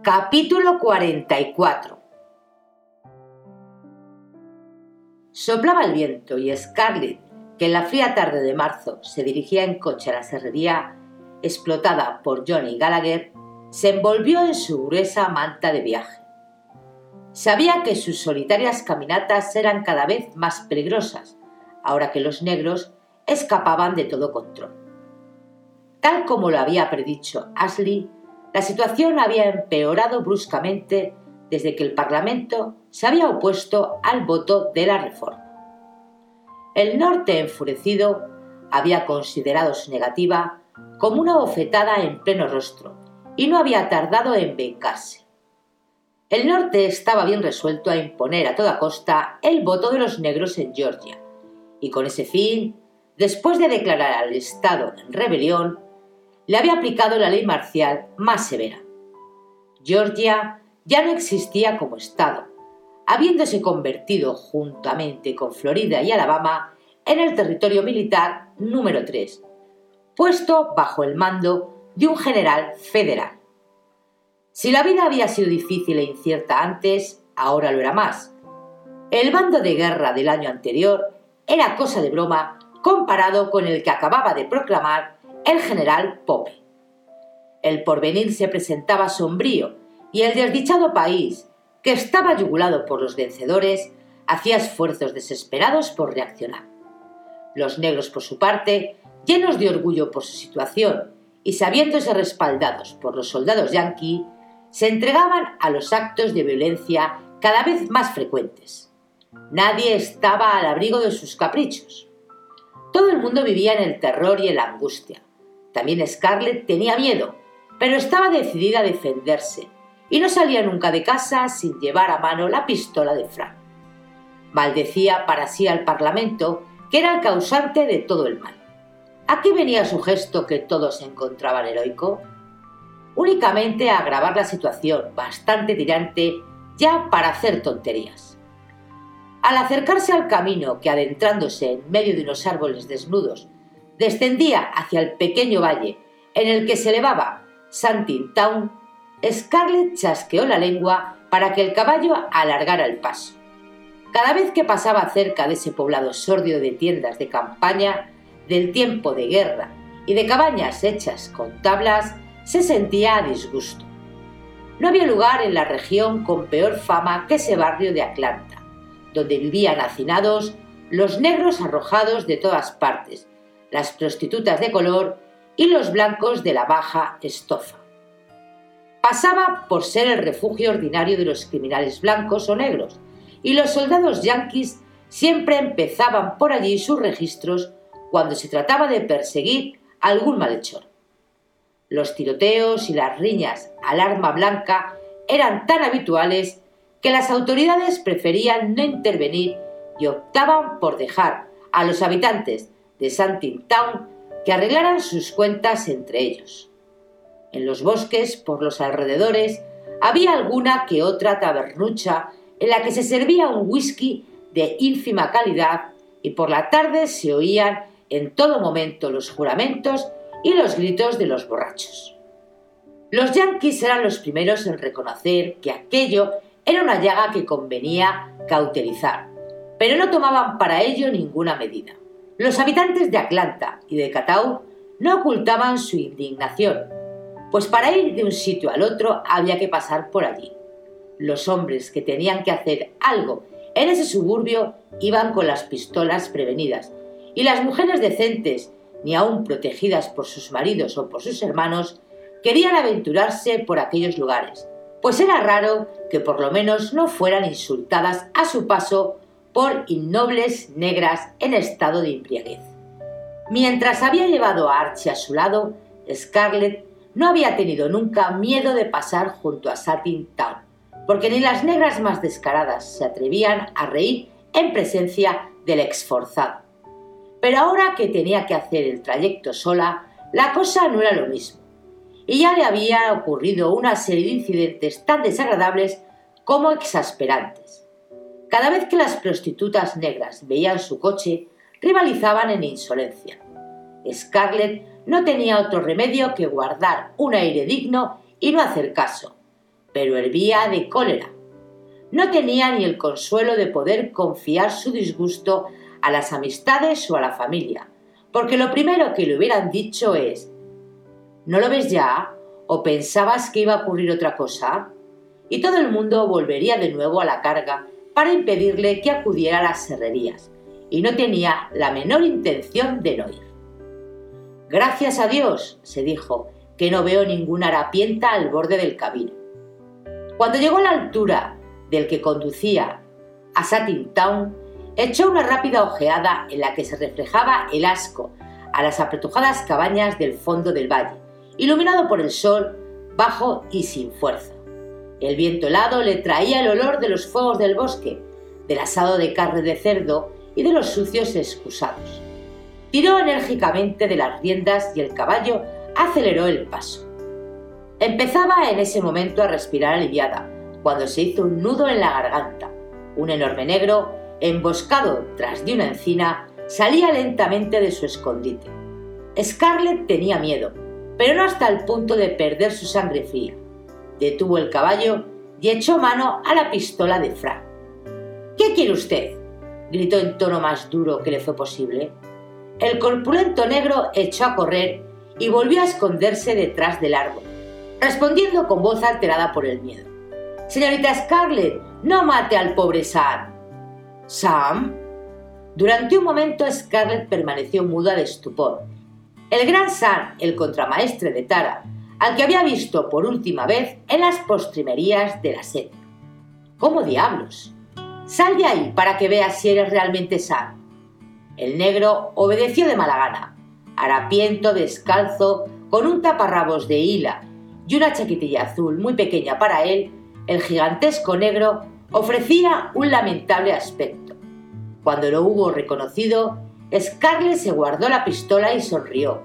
Capítulo 44 Soplaba el viento y Scarlett, que en la fría tarde de marzo se dirigía en coche a la serrería explotada por Johnny Gallagher, se envolvió en su gruesa manta de viaje. Sabía que sus solitarias caminatas eran cada vez más peligrosas, ahora que los negros escapaban de todo control. Tal como lo había predicho Ashley, la situación había empeorado bruscamente desde que el Parlamento se había opuesto al voto de la reforma. El norte enfurecido había considerado su negativa como una bofetada en pleno rostro y no había tardado en vengarse. El norte estaba bien resuelto a imponer a toda costa el voto de los negros en Georgia, y con ese fin, después de declarar al Estado en rebelión, le había aplicado la ley marcial más severa. Georgia ya no existía como Estado, habiéndose convertido juntamente con Florida y Alabama en el territorio militar número 3, puesto bajo el mando de un general federal. Si la vida había sido difícil e incierta antes, ahora lo era más. El bando de guerra del año anterior era cosa de broma comparado con el que acababa de proclamar el general Pope. El porvenir se presentaba sombrío y el desdichado país, que estaba yugulado por los vencedores, hacía esfuerzos desesperados por reaccionar. Los negros, por su parte, llenos de orgullo por su situación y sabiéndose respaldados por los soldados yanqui, se entregaban a los actos de violencia cada vez más frecuentes. Nadie estaba al abrigo de sus caprichos. Todo el mundo vivía en el terror y en la angustia. También Scarlett tenía miedo, pero estaba decidida a defenderse y no salía nunca de casa sin llevar a mano la pistola de Frank. Maldecía para sí al Parlamento, que era el causante de todo el mal. ¿A qué venía su gesto que todos encontraban heroico? Únicamente a agravar la situación, bastante tirante ya para hacer tonterías. Al acercarse al camino que adentrándose en medio de unos árboles desnudos descendía hacia el pequeño valle en el que se elevaba Santin Town, Scarlett chasqueó la lengua para que el caballo alargara el paso. Cada vez que pasaba cerca de ese poblado sórdido de tiendas de campaña, del tiempo de guerra y de cabañas hechas con tablas, se sentía a disgusto. No había lugar en la región con peor fama que ese barrio de Atlanta, donde vivían hacinados los negros arrojados de todas partes, las prostitutas de color y los blancos de la baja estofa. Pasaba por ser el refugio ordinario de los criminales blancos o negros, y los soldados yanquis siempre empezaban por allí sus registros cuando se trataba de perseguir algún malhechor. Los tiroteos y las riñas al arma blanca eran tan habituales que las autoridades preferían no intervenir y optaban por dejar a los habitantes de Santin Town que arreglaran sus cuentas entre ellos. En los bosques, por los alrededores, había alguna que otra tabernucha en la que se servía un whisky de ínfima calidad y por la tarde se oían en todo momento los juramentos y los gritos de los borrachos. Los yanquis eran los primeros en reconocer que aquello era una llaga que convenía cauterizar, pero no tomaban para ello ninguna medida. Los habitantes de Atlanta y de Catau no ocultaban su indignación, pues para ir de un sitio al otro había que pasar por allí. Los hombres que tenían que hacer algo en ese suburbio iban con las pistolas prevenidas, y las mujeres decentes, ni aun protegidas por sus maridos o por sus hermanos, querían aventurarse por aquellos lugares, pues era raro que por lo menos no fueran insultadas a su paso por innobles negras en estado de embriaguez. Mientras había llevado a Archie a su lado, Scarlett no había tenido nunca miedo de pasar junto a Satin Town, porque ni las negras más descaradas se atrevían a reír en presencia del exforzado. Pero ahora que tenía que hacer el trayecto sola, la cosa no era lo mismo. Y ya le había ocurrido una serie de incidentes tan desagradables como exasperantes. Cada vez que las prostitutas negras veían su coche, rivalizaban en insolencia. Scarlett no tenía otro remedio que guardar un aire digno y no hacer caso, pero hervía de cólera. No tenía ni el consuelo de poder confiar su disgusto a las amistades o a la familia, porque lo primero que le hubieran dicho es ¿No lo ves ya? ¿O pensabas que iba a ocurrir otra cosa? Y todo el mundo volvería de nuevo a la carga para impedirle que acudiera a las serrerías, y no tenía la menor intención de no ir. Gracias a Dios, se dijo, que no veo ninguna harapienta al borde del camino. Cuando llegó a la altura del que conducía a Satin Town, echó una rápida ojeada en la que se reflejaba el asco a las apretujadas cabañas del fondo del valle, iluminado por el sol, bajo y sin fuerza. El viento helado le traía el olor de los fuegos del bosque, del asado de carne de cerdo y de los sucios excusados. Tiró enérgicamente de las riendas y el caballo aceleró el paso. Empezaba en ese momento a respirar aliviada, cuando se hizo un nudo en la garganta. Un enorme negro, emboscado tras de una encina, salía lentamente de su escondite. Scarlett tenía miedo, pero no hasta el punto de perder su sangre fría. Detuvo el caballo y echó mano a la pistola de Frank. ¿Qué quiere usted? gritó en tono más duro que le fue posible. El corpulento negro echó a correr y volvió a esconderse detrás del árbol, respondiendo con voz alterada por el miedo. Señorita Scarlett, no mate al pobre Sam. ¿Sam? Durante un momento Scarlett permaneció muda de estupor. El gran Sam, el contramaestre de Tara, al que había visto por última vez en las postrimerías de la sede. ¿Cómo diablos? Sal de ahí para que veas si eres realmente Sam. El negro obedeció de mala gana, harapiento, descalzo, con un taparrabos de hila y una chaquetilla azul muy pequeña para él, el gigantesco negro ofrecía un lamentable aspecto. Cuando lo hubo reconocido, Scarlett se guardó la pistola y sonrió.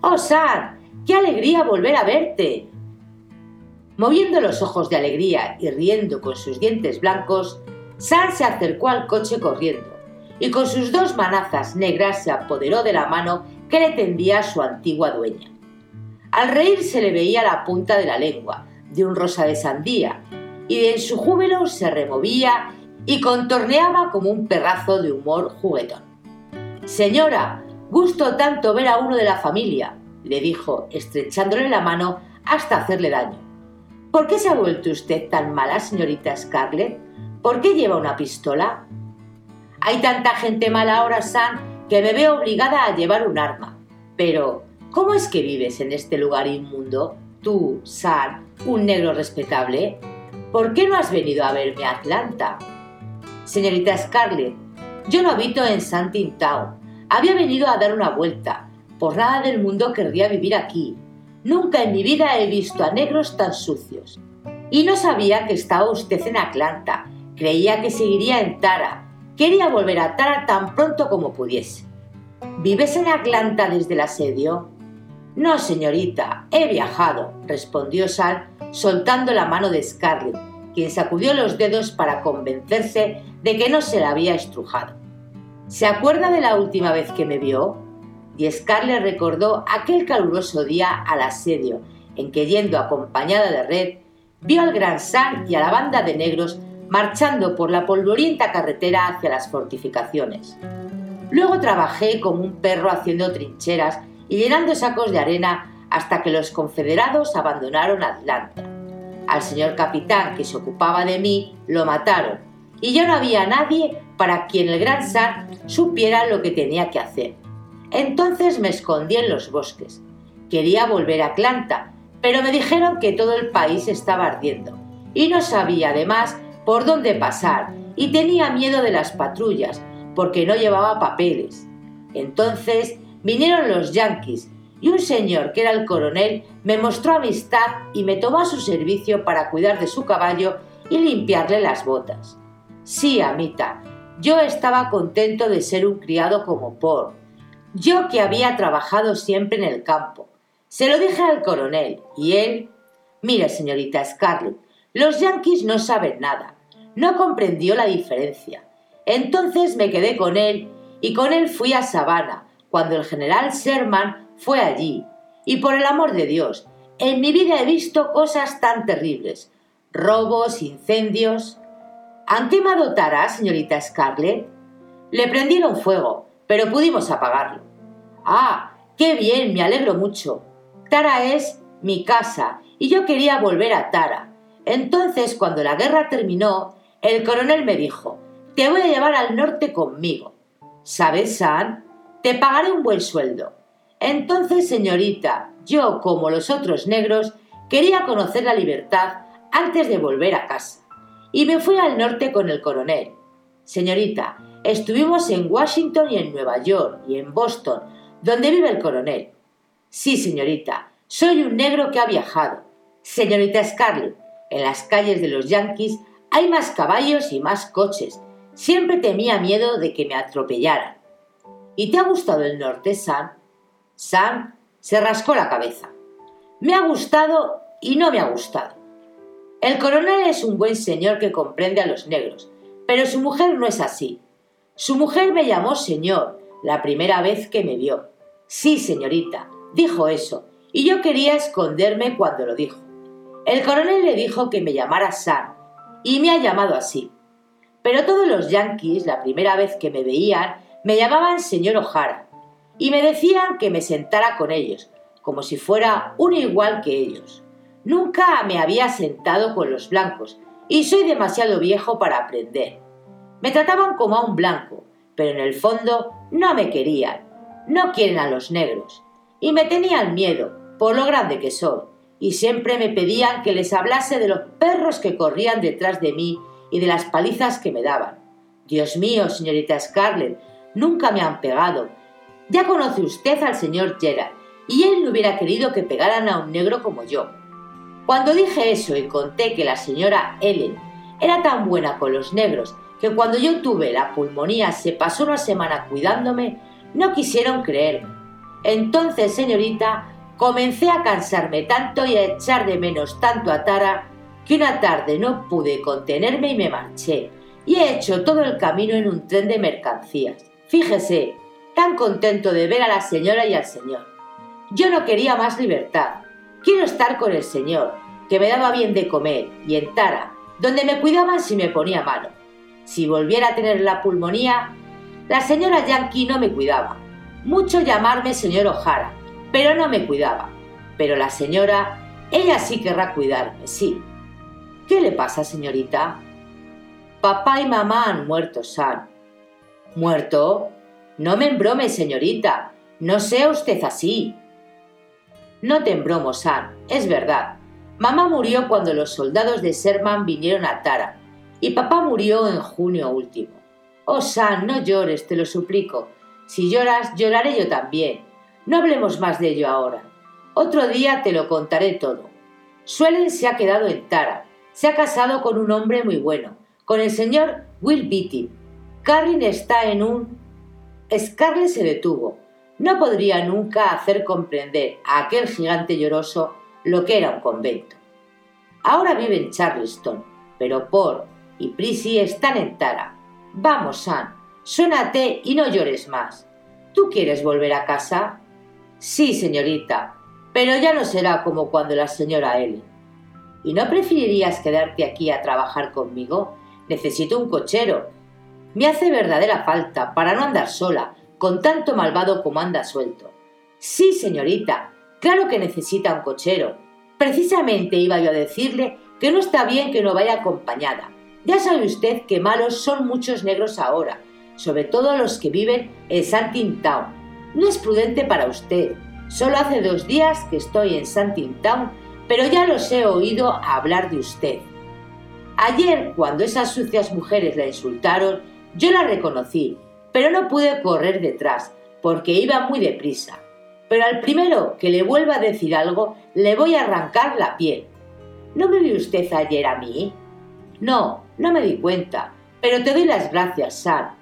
¡Oh, Sam! ¡Qué alegría volver a verte! Moviendo los ojos de alegría y riendo con sus dientes blancos, Sam se acercó al coche corriendo y con sus dos manazas negras se apoderó de la mano que le tendía su antigua dueña. Al reír se le veía la punta de la lengua, de un rosa de sandía, y en su júbilo se removía y contorneaba como un perrazo de humor juguetón. Señora, gusto tanto ver a uno de la familia, le dijo, estrechándole la mano hasta hacerle daño. ¿Por qué se ha vuelto usted tan mala, señorita Scarlett? ¿Por qué lleva una pistola? Hay tanta gente mala ahora, Sam, que me veo obligada a llevar un arma. Pero, ¿cómo es que vives en este lugar inmundo? Tú, Sam, un negro respetable. ¿Por qué no has venido a verme a Atlanta? Señorita Scarlett, yo no habito en Santin Town. Había venido a dar una vuelta. Por nada del mundo querría vivir aquí. Nunca en mi vida he visto a negros tan sucios. Y no sabía que estaba usted en Atlanta Creía que seguiría en Tara. Quería volver a Tara tan pronto como pudiese. ¿Vives en Atlanta desde el asedio? No, señorita, he viajado, respondió Sal, soltando la mano de Scarlett, quien sacudió los dedos para convencerse de que no se la había estrujado. ¿Se acuerda de la última vez que me vio? Y Scarlett recordó aquel caluroso día al asedio, en que yendo acompañada de Red, vio al Gran San y a la banda de negros marchando por la polvorienta carretera hacia las fortificaciones. Luego trabajé como un perro haciendo trincheras y llenando sacos de arena hasta que los confederados abandonaron Atlanta. Al señor capitán que se ocupaba de mí lo mataron y ya no había nadie para quien el gran San supiera lo que tenía que hacer. Entonces me escondí en los bosques. Quería volver a Atlanta, pero me dijeron que todo el país estaba ardiendo y no sabía además por dónde pasar y tenía miedo de las patrullas porque no llevaba papeles. Entonces vinieron los yanquis y un señor que era el coronel me mostró amistad y me tomó a su servicio para cuidar de su caballo y limpiarle las botas. Sí, amita, yo estaba contento de ser un criado como por. Yo que había trabajado siempre en el campo. Se lo dije al coronel y él... Mire, señorita Scarlett, los yanquis no saben nada. No comprendió la diferencia. Entonces me quedé con él y con él fui a Savannah cuando el general Sherman fue allí. Y por el amor de Dios, en mi vida he visto cosas tan terribles. Robos, incendios. ¿Han quemado Tara, señorita Scarlett? Le prendieron fuego, pero pudimos apagarlo. Ah, qué bien, me alegro mucho. Tara es mi casa y yo quería volver a Tara. Entonces, cuando la guerra terminó, el coronel me dijo, te voy a llevar al norte conmigo. ¿Sabes, San? Te pagaré un buen sueldo. Entonces, señorita, yo, como los otros negros, quería conocer la libertad antes de volver a casa. Y me fui al norte con el coronel. Señorita, estuvimos en Washington y en Nueva York y en Boston, donde vive el coronel. Sí, señorita, soy un negro que ha viajado. Señorita Scarlett, en las calles de los Yankees hay más caballos y más coches. Siempre temía miedo de que me atropellaran. ¿Y te ha gustado el norte, Sam? Sam se rascó la cabeza. Me ha gustado y no me ha gustado. El coronel es un buen señor que comprende a los negros, pero su mujer no es así. Su mujer me llamó señor la primera vez que me vio. Sí, señorita, dijo eso, y yo quería esconderme cuando lo dijo. El coronel le dijo que me llamara Sam, y me ha llamado así. Pero todos los yanquis, la primera vez que me veían, me llamaban señor O'Hara y me decían que me sentara con ellos, como si fuera uno igual que ellos. Nunca me había sentado con los blancos y soy demasiado viejo para aprender. Me trataban como a un blanco, pero en el fondo no me querían. No quieren a los negros. Y me tenían miedo, por lo grande que soy y siempre me pedían que les hablase de los perros que corrían detrás de mí y de las palizas que me daban. Dios mío, señorita Scarlett, nunca me han pegado. Ya conoce usted al señor Gerald, y él no hubiera querido que pegaran a un negro como yo. Cuando dije eso y conté que la señora Ellen era tan buena con los negros que cuando yo tuve la pulmonía se pasó una semana cuidándome, no quisieron creerme. Entonces, señorita, Comencé a cansarme tanto y a echar de menos tanto a Tara que una tarde no pude contenerme y me marché. Y he hecho todo el camino en un tren de mercancías. Fíjese, tan contento de ver a la señora y al señor. Yo no quería más libertad. Quiero estar con el señor, que me daba bien de comer, y en Tara, donde me cuidaban si me ponía malo. Si volviera a tener la pulmonía, la señora Yankee no me cuidaba. Mucho llamarme señor O'Hara, pero no me cuidaba. Pero la señora, ella sí querrá cuidarme, sí. ¿Qué le pasa, señorita? Papá y mamá han muerto, San. ¿Muerto? No me embrome, señorita. No sea usted así. No te embromo, San. Es verdad. Mamá murió cuando los soldados de Sherman vinieron a Tara y papá murió en junio último. Oh, San, no llores, te lo suplico. Si lloras, lloraré yo también. No hablemos más de ello ahora. Otro día te lo contaré todo. Suelen se ha quedado en Tara. Se ha casado con un hombre muy bueno, con el señor Will Beatty. Carrin está en un... Scarlett se detuvo. No podría nunca hacer comprender a aquel gigante lloroso lo que era un convento. Ahora vive en Charleston, pero Por y Prissy están en Tara. Vamos, Sam, suénate y no llores más. ¿Tú quieres volver a casa? Sí, señorita. pero ya no será como cuando la señora Ellen. ¿Y no preferirías quedarte aquí a trabajar conmigo? Necesito un cochero. Me hace verdadera falta para no andar sola, con tanto malvado como anda suelto. Sí, señorita, claro que necesita un cochero. Precisamente iba yo a decirle que no está bien que no vaya acompañada. Ya sabe usted que malos son muchos negros ahora, sobre todo los que viven en Santin Town. No es prudente para usted. Solo hace dos días que estoy en Santin Town, pero ya los he oído hablar de usted. Ayer, cuando esas sucias mujeres la insultaron, yo la reconocí, pero no pude correr detrás, porque iba muy deprisa. Pero al primero que le vuelva a decir algo, le voy a arrancar la piel. ¿No me vio usted ayer a mí? No, no me di cuenta, pero te doy las gracias, Sam.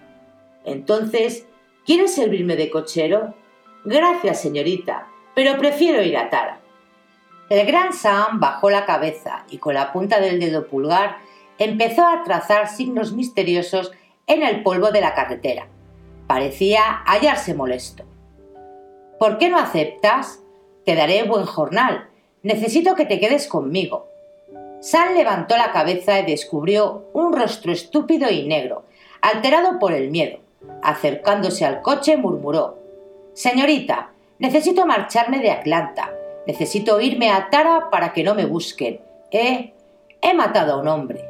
Entonces, ¿quieres servirme de cochero? Gracias, señorita, pero prefiero ir a Tara. El gran Sam bajó la cabeza y con la punta del dedo pulgar empezó a trazar signos misteriosos en el polvo de la carretera. Parecía hallarse molesto. ¿Por qué no aceptas? Te daré buen jornal. Necesito que te quedes conmigo. Sam levantó la cabeza y descubrió un rostro estúpido y negro, alterado por el miedo. Acercándose al coche murmuró Señorita, necesito marcharme de Atlanta. Necesito irme a Tara para que no me busquen. He... he matado a un hombre.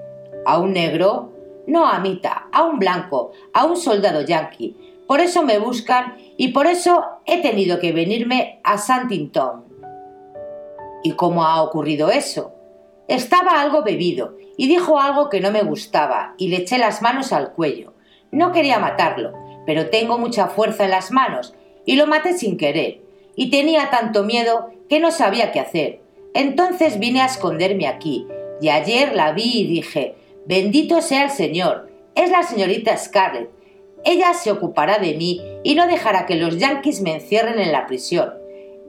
¿A un negro? No a Mita, a un blanco, a un soldado yanqui. Por eso me buscan y por eso he tenido que venirme a Santington. ¿Y cómo ha ocurrido eso? Estaba algo bebido y dijo algo que no me gustaba y le eché las manos al cuello. No quería matarlo, pero tengo mucha fuerza en las manos y lo maté sin querer. Y tenía tanto miedo que no sabía qué hacer. Entonces vine a esconderme aquí y ayer la vi y dije, bendito sea el Señor, es la señorita Scarlett. Ella se ocupará de mí y no dejará que los yanquis me encierren en la prisión.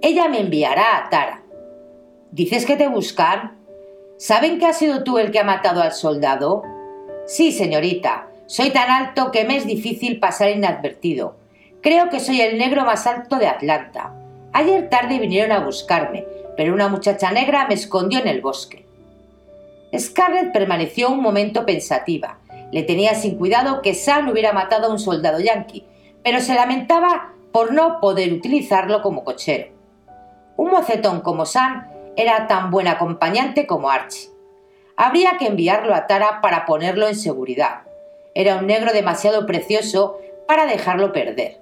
Ella me enviará a Tara. ¿Dices que te buscan? ¿Saben que has sido tú el que ha matado al soldado? Sí, señorita. Soy tan alto que me es difícil pasar inadvertido. Creo que soy el negro más alto de Atlanta. Ayer tarde vinieron a buscarme, pero una muchacha negra me escondió en el bosque. Scarlett permaneció un momento pensativa. Le tenía sin cuidado que Sam hubiera matado a un soldado yanqui, pero se lamentaba por no poder utilizarlo como cochero. Un mocetón como Sam era tan buen acompañante como Archie. Habría que enviarlo a Tara para ponerlo en seguridad. Era un negro demasiado precioso para dejarlo perder.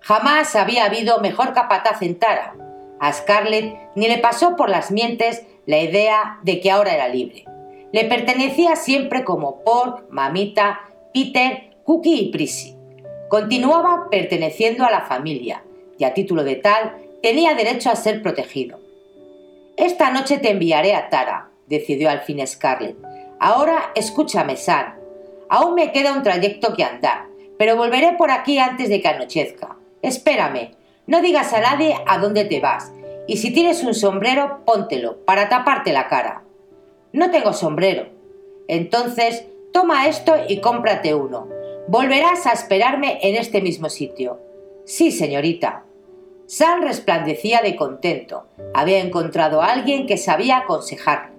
Jamás había habido mejor capataz en Tara. A Scarlett ni le pasó por las mientes la idea de que ahora era libre. Le pertenecía siempre como Pork, Mamita, Peter, Cookie y Prissy. Continuaba perteneciendo a la familia y a título de tal tenía derecho a ser protegido. Esta noche te enviaré a Tara, decidió al fin Scarlett. Ahora escúchame, Sam. Aún me queda un trayecto que andar, pero volveré por aquí antes de que anochezca. Espérame, no digas a nadie a dónde te vas, y si tienes un sombrero, póntelo, para taparte la cara. No tengo sombrero. Entonces, toma esto y cómprate uno. Volverás a esperarme en este mismo sitio. Sí, señorita. Sam resplandecía de contento. Había encontrado a alguien que sabía aconsejarle.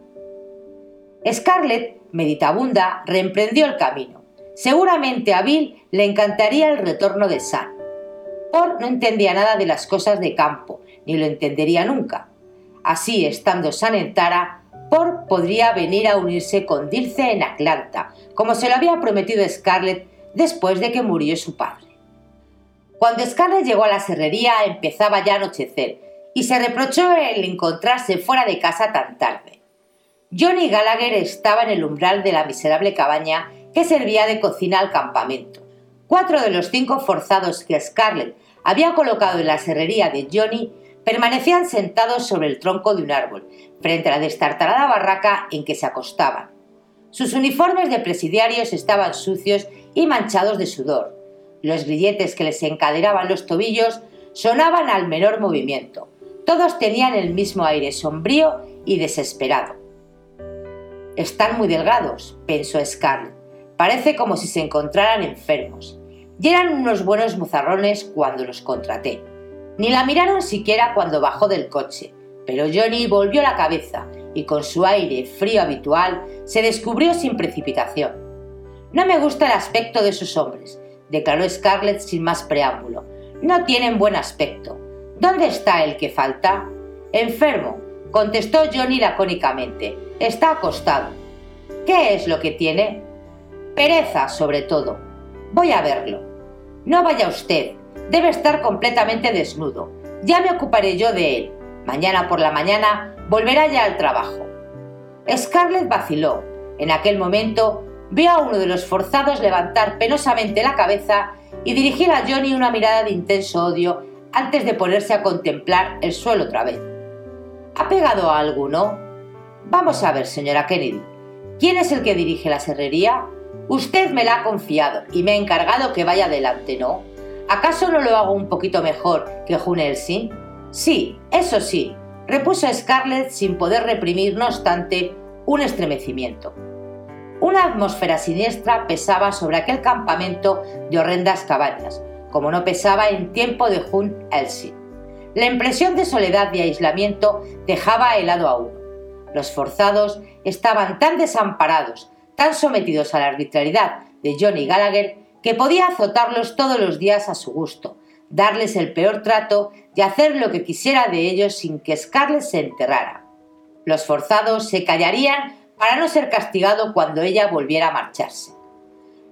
Scarlett, meditabunda, reemprendió el camino. Seguramente a Bill le encantaría el retorno de Sam. Por no entendía nada de las cosas de campo, ni lo entendería nunca. Así, estando Sam en Tara, Por podría venir a unirse con Dilce en Atlanta, como se lo había prometido Scarlett después de que murió su padre. Cuando Scarlett llegó a la serrería empezaba ya a anochecer y se reprochó el encontrarse fuera de casa tan tarde. Johnny Gallagher estaba en el umbral de la miserable cabaña que servía de cocina al campamento. Cuatro de los cinco forzados que Scarlett había colocado en la serrería de Johnny permanecían sentados sobre el tronco de un árbol, frente a la destartalada barraca en que se acostaban. Sus uniformes de presidiarios estaban sucios y manchados de sudor, los grilletes que les encadenaban los tobillos sonaban al menor movimiento. Todos tenían el mismo aire sombrío y desesperado. Están muy delgados, pensó Scarlett. Parece como si se encontraran enfermos. Y eran unos buenos mozarrones cuando los contraté. Ni la miraron siquiera cuando bajó del coche, Pero Johnny volvió la cabeza y con su aire frío habitual se descubrió sin precipitación. No me gusta el aspecto de esos hombres, declaró Scarlett sin más preámbulo. No tienen buen aspecto. ¿Dónde está el que falta? Enfermo, contestó Johnny lacónicamente. Está acostado. ¿Qué es lo que tiene? Pereza, sobre todo. Voy a verlo. No vaya usted. Debe estar completamente desnudo. Ya me ocuparé yo de él. Mañana por la mañana volverá ya al trabajo. Scarlett vaciló. En aquel momento vio a uno de los forzados levantar penosamente la cabeza y dirigir a Johnny una mirada de intenso odio antes de ponerse a contemplar el suelo otra vez. ¿Ha pegado a alguno? Vamos a ver, señora Kennedy. ¿Quién es el que dirige la serrería? Usted me la ha confiado y me ha encargado que vaya adelante, ¿no? ¿Acaso no lo hago un poquito mejor que Jun Elsin? Sí, eso sí, repuso Scarlett sin poder reprimir, no obstante, un estremecimiento. Una atmósfera siniestra pesaba sobre aquel campamento de horrendas cabañas, como no pesaba en tiempo de Jun Elsin. La impresión de soledad y aislamiento dejaba helado a uno. Los forzados estaban tan desamparados, tan sometidos a la arbitrariedad de Johnny Gallagher, que podía azotarlos todos los días a su gusto, darles el peor trato y hacer lo que quisiera de ellos sin que Scarlett se enterrara. Los forzados se callarían para no ser castigado cuando ella volviera a marcharse.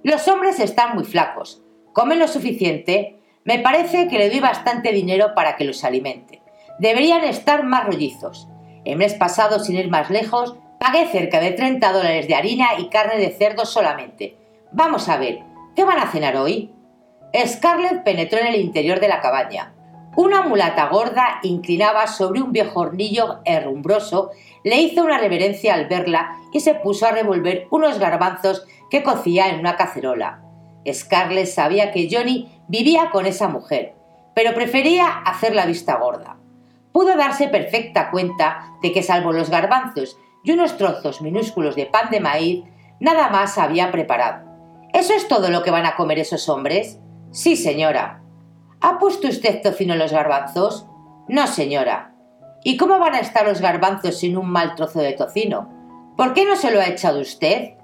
Los hombres están muy flacos, comen lo suficiente, me parece que le doy bastante dinero para que los alimente. Deberían estar más rollizos. El mes pasado, sin ir más lejos, pagué cerca de 30 dólares de harina y carne de cerdo solamente. Vamos a ver, ¿qué van a cenar hoy? Scarlett penetró en el interior de la cabaña. Una mulata gorda inclinaba sobre un viejo hornillo herrumbroso, le hizo una reverencia al verla y se puso a revolver unos garbanzos que cocía en una cacerola. Scarlett sabía que Johnny vivía con esa mujer, pero prefería hacer la vista gorda. Pudo darse perfecta cuenta de que salvo los garbanzos y unos trozos minúsculos de pan de maíz, nada más había preparado. ¿Eso es todo lo que van a comer esos hombres? Sí, señora. ¿Ha puesto usted tocino en los garbanzos? No, señora. ¿Y cómo van a estar los garbanzos sin un mal trozo de tocino? ¿Por qué no se lo ha echado usted?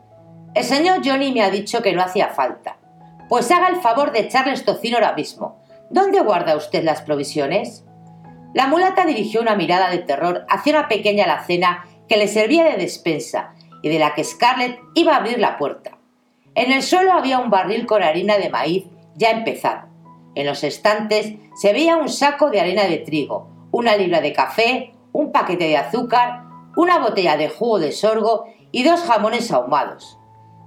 El señor Johnny me ha dicho que no hacía falta. Pues haga el favor de echarles tocino ahora mismo. ¿Dónde guarda usted las provisiones? La mulata dirigió una mirada de terror hacia una pequeña alacena que le servía de despensa y de la que Scarlett iba a abrir la puerta. En el suelo había un barril con harina de maíz ya empezado. En los estantes se veía un saco de harina de trigo, una libra de café, un paquete de azúcar, una botella de jugo de sorgo y dos jamones ahumados.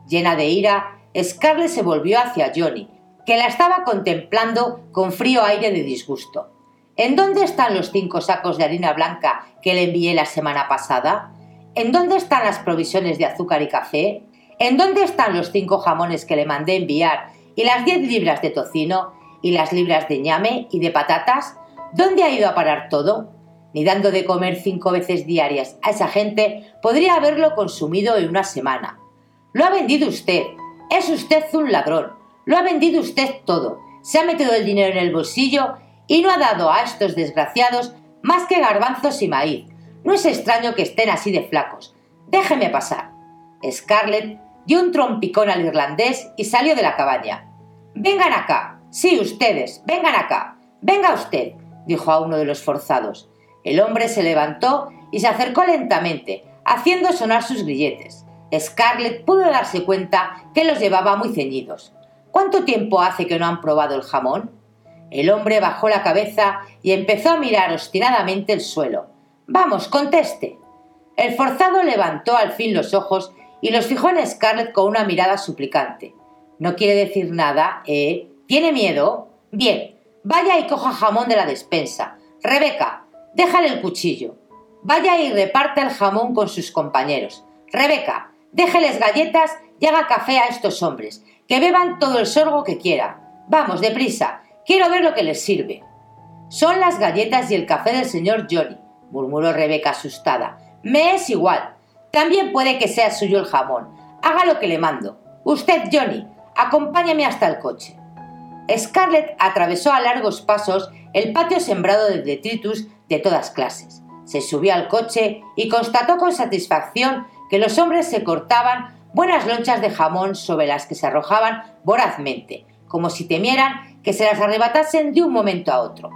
Llena de ira, Scarlett se volvió hacia Johnny, que la estaba contemplando con frío aire de disgusto. ¿En dónde están los cinco sacos de harina blanca que le envié la semana pasada? ¿En dónde están las provisiones de azúcar y café? ¿En dónde están los cinco jamones que le mandé enviar y las diez libras de tocino y las libras de ñame y de patatas? ¿Dónde ha ido a parar todo? Ni dando de comer cinco veces diarias a esa gente podría haberlo consumido en una semana. Lo ha vendido usted, es usted un ladrón. Lo ha vendido usted todo. Se ha metido el dinero en el bolsillo y no ha dado a estos desgraciados más que garbanzos y maíz. No es extraño que estén así de flacos. Déjeme pasar. Scarlett dio un trompicón al irlandés y salió de la cabaña. Vengan acá. Sí, ustedes. Vengan acá. Venga usted, dijo a uno de los forzados. El hombre se levantó y se acercó lentamente, haciendo sonar sus grilletes. Scarlett pudo darse cuenta que los llevaba muy ceñidos. ¿Cuánto tiempo hace que no han probado el jamón? El hombre bajó la cabeza y empezó a mirar obstinadamente el suelo. Vamos, conteste. El forzado levantó al fin los ojos y los fijó en Scarlett con una mirada suplicante. ¿No quiere decir nada, eh? ¿Tiene miedo? Bien, vaya y coja jamón de la despensa. Rebeca, déjale el cuchillo. Vaya y reparte el jamón con sus compañeros. Rebeca, Déjeles galletas y haga café a estos hombres, que beban todo el sorgo que quiera. Vamos, deprisa, quiero ver lo que les sirve. Son las galletas y el café del señor Johnny, murmuró Rebeca asustada. Me es igual. También puede que sea suyo el jamón. Haga lo que le mando. Usted, Johnny, acompáñame hasta el coche. Scarlett atravesó a largos pasos el patio sembrado de detritus de todas clases. Se subió al coche y constató con satisfacción que los hombres se cortaban buenas lonchas de jamón sobre las que se arrojaban vorazmente, como si temieran que se las arrebatasen de un momento a otro.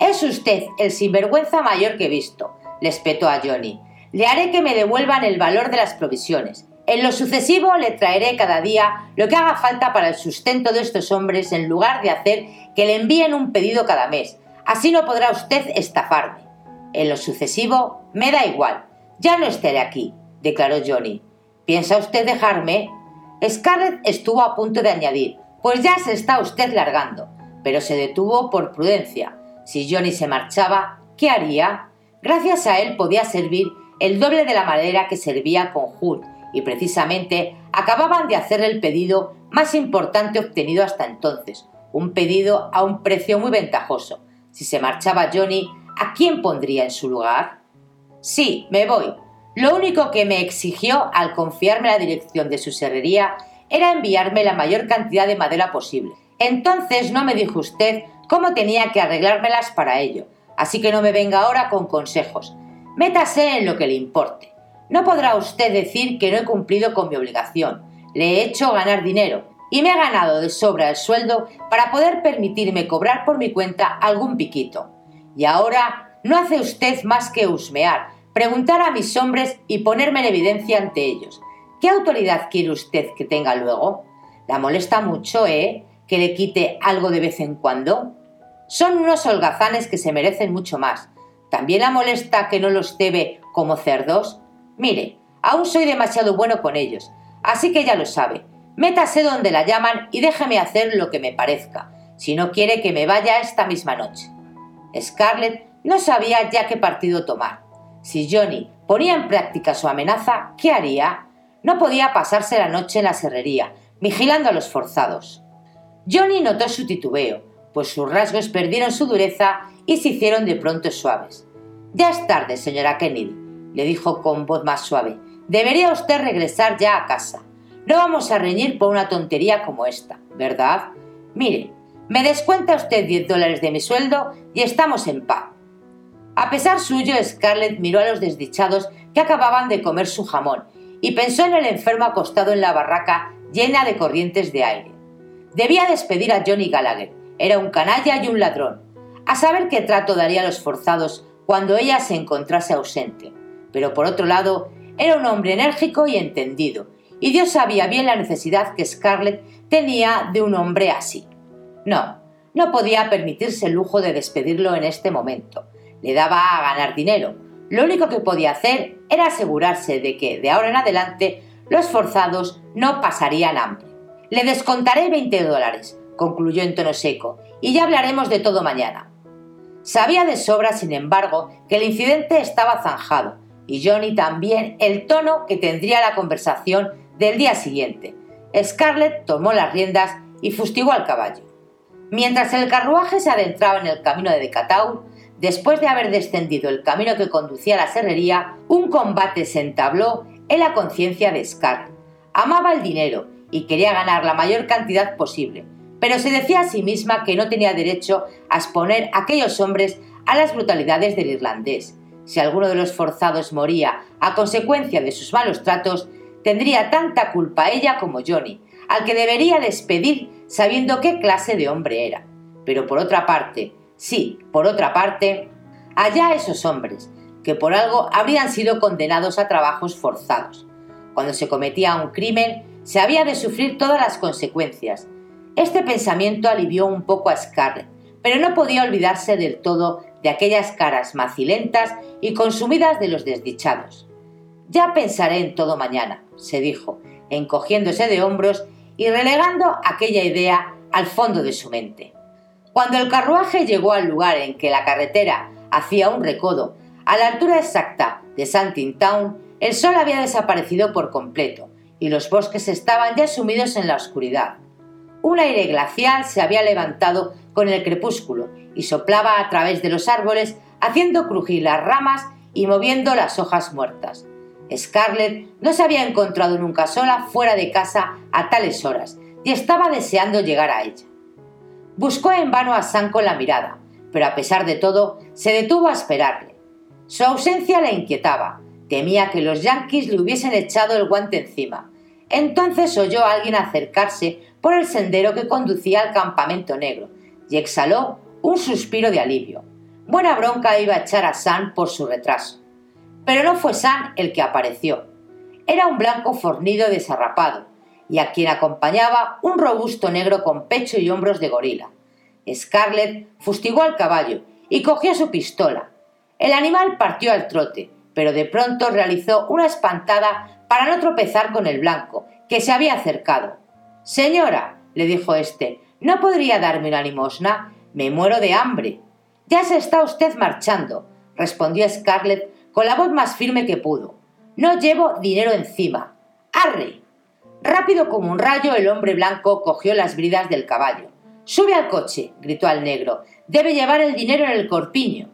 Es usted el sinvergüenza mayor que he visto, le espetó a Johnny. Le haré que me devuelvan el valor de las provisiones. En lo sucesivo le traeré cada día lo que haga falta para el sustento de estos hombres en lugar de hacer que le envíen un pedido cada mes. Así no podrá usted estafarme. En lo sucesivo me da igual. Ya no estaré aquí, declaró Johnny. ¿Piensa usted dejarme? Scarlett estuvo a punto de añadir, pues ya se está usted largando, pero se detuvo por prudencia. Si Johnny se marchaba, ¿qué haría? Gracias a él podía servir el doble de la madera que servía con Hood, y precisamente acababan de hacer el pedido más importante obtenido hasta entonces, un pedido a un precio muy ventajoso. Si se marchaba Johnny, ¿a quién pondría en su lugar? Sí, me voy. Lo único que me exigió al confiarme la dirección de su serrería era enviarme la mayor cantidad de madera posible. Entonces no me dijo usted cómo tenía que arreglármelas para ello, así que no me venga ahora con consejos. Métase en lo que le importe. No podrá usted decir que no he cumplido con mi obligación. Le he hecho ganar dinero y me ha ganado de sobra el sueldo para poder permitirme cobrar por mi cuenta algún piquito. Y ahora no hace usted más que husmear, preguntar a mis hombres y ponerme en evidencia ante ellos. ¿Qué autoridad quiere usted que tenga luego? ¿La molesta mucho, eh? ¿Que le quite algo de vez en cuando? Son unos holgazanes que se merecen mucho más. ¿También la molesta que no los debe como cerdos? Mire, aún soy demasiado bueno con ellos, así que ya lo sabe. Métase donde la llaman y déjeme hacer lo que me parezca, si no quiere que me vaya esta misma noche. Scarlett no sabía ya qué partido tomar. Si Johnny ponía en práctica su amenaza, ¿qué haría? No podía pasarse la noche en la serrería, vigilando a los forzados. Johnny notó su titubeo, pues sus rasgos perdieron su dureza y se hicieron de pronto suaves. Ya es tarde, señora Kennedy, le dijo con voz más suave. Debería usted regresar ya a casa. No vamos a reñir por una tontería como esta, ¿verdad? Mire, me descuenta usted 10 dólares de mi sueldo y estamos en paz. A pesar suyo, Scarlett miró a los desdichados que acababan de comer su jamón y pensó en el enfermo acostado en la barraca llena de corrientes de aire. Debía despedir a Johnny Gallagher. Era un canalla y un ladrón. A saber qué trato daría a los forzados cuando ella se encontrase ausente. Pero por otro lado, era un hombre enérgico y entendido, y Dios sabía bien la necesidad que Scarlett tenía de un hombre así. No, no podía permitirse el lujo de despedirlo en este momento. Le daba a ganar dinero. Lo único que podía hacer era asegurarse de que, de ahora en adelante, los forzados no pasarían hambre. Le descontaré 20 dólares, concluyó en tono seco, y ya hablaremos de todo mañana. Sabía de sobra, sin embargo, que el incidente estaba zanjado, y Johnny también el tono que tendría la conversación del día siguiente. Scarlett tomó las riendas y fustigó al caballo. Mientras el carruaje se adentraba en el camino de Decataur, después de haber descendido el camino que conducía a la serrería, un combate se entabló en la conciencia de Scarlett. Amaba el dinero y quería ganar la mayor cantidad posible, pero se decía a sí misma que no tenía derecho a exponer a aquellos hombres a las brutalidades del irlandés. Si alguno de los forzados moría a consecuencia de sus malos tratos, tendría tanta culpa ella como Johnny, al que debería despedir sabiendo qué clase de hombre era. Pero por otra parte, sí, por otra parte, allá esos hombres, que por algo habrían sido condenados a trabajos forzados. Cuando se cometía un crimen, se había de sufrir todas las consecuencias. Este pensamiento alivió un poco a Scarlett, pero no podía olvidarse del todo de aquellas caras macilentas y consumidas de los desdichados. Ya pensaré en todo mañana, se dijo, encogiéndose de hombros y relegando aquella idea al fondo de su mente. Cuando el carruaje llegó al lugar en que la carretera hacía un recodo, a la altura exacta de Santin Town, el sol había desaparecido por completo y los bosques estaban ya sumidos en la oscuridad. Un aire glacial se había levantado con el crepúsculo y soplaba a través de los árboles, haciendo crujir las ramas y moviendo las hojas muertas. Scarlett no se había encontrado nunca sola fuera de casa a tales horas y estaba deseando llegar a ella. Buscó en vano a Sam con la mirada, pero a pesar de todo se detuvo a esperarle. Su ausencia le inquietaba. Temía que los yanquis le hubiesen echado el guante encima. Entonces oyó a alguien acercarse por el sendero que conducía al campamento negro y exhaló un suspiro de alivio. Buena bronca iba a echar a San por su retraso. Pero no fue San el que apareció. Era un blanco fornido desarrapado, y a quien acompañaba un robusto negro con pecho y hombros de gorila. Scarlett fustigó al caballo y cogió su pistola. El animal partió al trote, pero de pronto realizó una espantada para no tropezar con el blanco, que se había acercado. Señora, le dijo éste, ¿no podría darme una limosna? Me muero de hambre. Ya se está usted marchando, respondió Scarlett con la voz más firme que pudo. No llevo dinero encima. ¡Arre! Rápido como un rayo, el hombre blanco cogió las bridas del caballo. Sube al coche, gritó al negro. Debe llevar el dinero en el corpiño.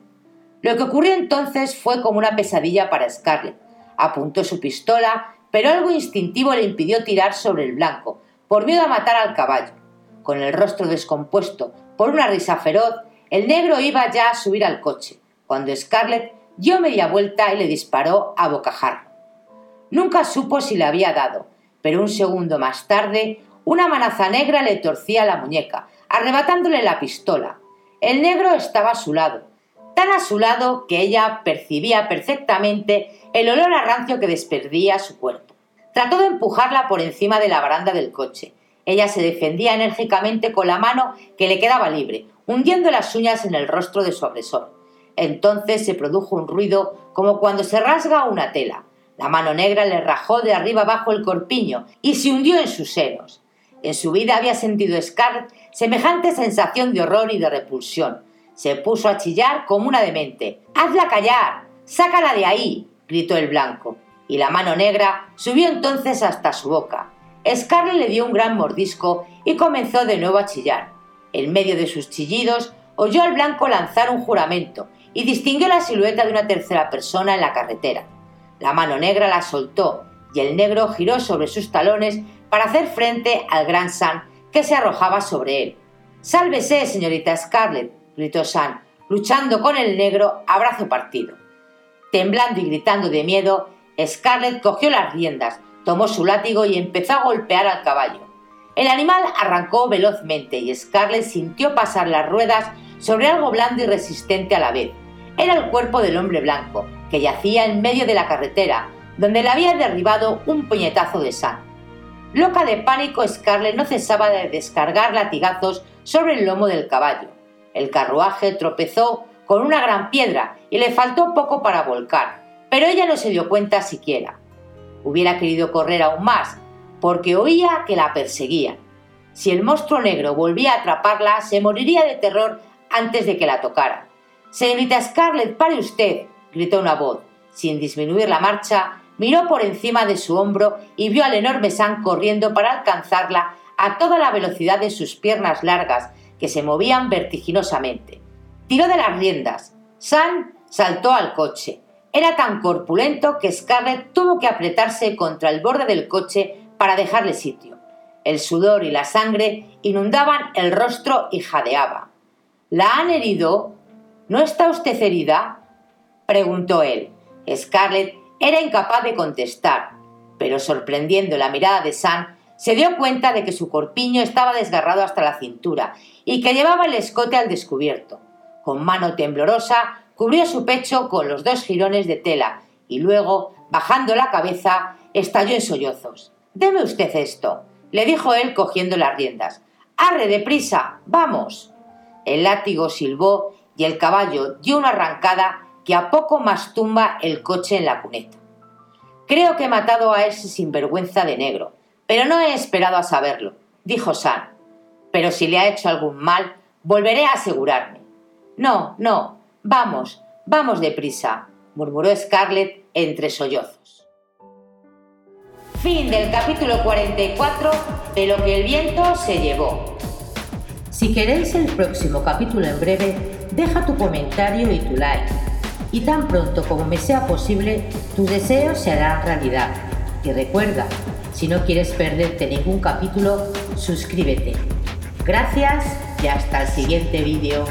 Lo que ocurrió entonces fue como una pesadilla para Scarlett. Apuntó su pistola, pero algo instintivo le impidió tirar sobre el blanco, por miedo a matar al caballo. Con el rostro descompuesto por una risa feroz, el negro iba ya a subir al coche, cuando Scarlett dio media vuelta y le disparó a bocajarro. Nunca supo si le había dado, pero un segundo más tarde una manaza negra le torcía la muñeca, arrebatándole la pistola. El negro estaba a su lado, tan a su lado que ella percibía perfectamente el olor a rancio que desperdía su cuerpo. Trató de empujarla por encima de la baranda del coche. Ella se defendía enérgicamente con la mano que le quedaba libre, hundiendo las uñas en el rostro de su agresor. Entonces se produjo un ruido como cuando se rasga una tela. La mano negra le rajó de arriba abajo el corpiño y se hundió en sus senos. En su vida había sentido Scarlett semejante sensación de horror y de repulsión. Se puso a chillar como una demente. ¡Hazla callar! ¡Sácala de ahí! gritó el blanco, y la mano negra subió entonces hasta su boca. Scarlett le dio un gran mordisco y comenzó de nuevo a chillar. En medio de sus chillidos oyó al blanco lanzar un juramento y distinguió la silueta de una tercera persona en la carretera. La mano negra la soltó y el negro giró sobre sus talones para hacer frente al gran Sam que se arrojaba sobre él. Sálvese, señorita Scarlett, gritó Sam, luchando con el negro a brazo partido. Temblando y gritando de miedo, Scarlett cogió las riendas, tomó su látigo y empezó a golpear al caballo. El animal arrancó velozmente y Scarlett sintió pasar las ruedas sobre algo blando y resistente a la vez. Era el cuerpo del hombre blanco, que yacía en medio de la carretera, donde le había derribado un puñetazo de Sam. Loca de pánico, Scarlett no cesaba de descargar latigazos sobre el lomo del caballo. El carruaje tropezó con una gran piedra y le faltó poco para volcar, pero ella no se dio cuenta siquiera. Hubiera querido correr aún más, porque oía que la perseguían. Si el monstruo negro volvía a atraparla, se moriría de terror antes de que la tocara. Señorita Scarlett, pare usted, gritó una voz. Sin disminuir la marcha, miró por encima de su hombro y vio al enorme Sam corriendo para alcanzarla a toda la velocidad de sus piernas largas que se movían vertiginosamente. Tiró de las riendas. Sam saltó al coche. Era tan corpulento que Scarlett tuvo que apretarse contra el borde del coche para dejarle sitio. El sudor y la sangre inundaban el rostro y jadeaba. ¿La han herido? ¿No está usted herida? preguntó él. Scarlett era incapaz de contestar, pero sorprendiendo la mirada de Sam, se dio cuenta de que su corpiño estaba desgarrado hasta la cintura y que llevaba el escote al descubierto. Con mano temblorosa, cubrió su pecho con los dos jirones de tela y luego, bajando la cabeza, estalló en sollozos. Deme usted esto, le dijo él cogiendo las riendas. ¡Arre deprisa! ¡Vamos! El látigo silbó y el caballo dio una arrancada que a poco más tumba el coche en la cuneta. Creo que he matado a ese sinvergüenza de negro, pero no he esperado a saberlo, dijo Sam. Pero si le ha hecho algún mal, volveré a asegurarme. No, no, vamos, vamos deprisa, murmuró Scarlett entre sollozos. Fin del capítulo 44 de Lo que el viento se llevó. Si queréis el próximo capítulo en breve, deja tu comentario y tu like y tan pronto como me sea posible, tus deseos se harán realidad. Y recuerda, si no quieres perderte ningún capítulo, suscríbete. Gracias y hasta el siguiente vídeo.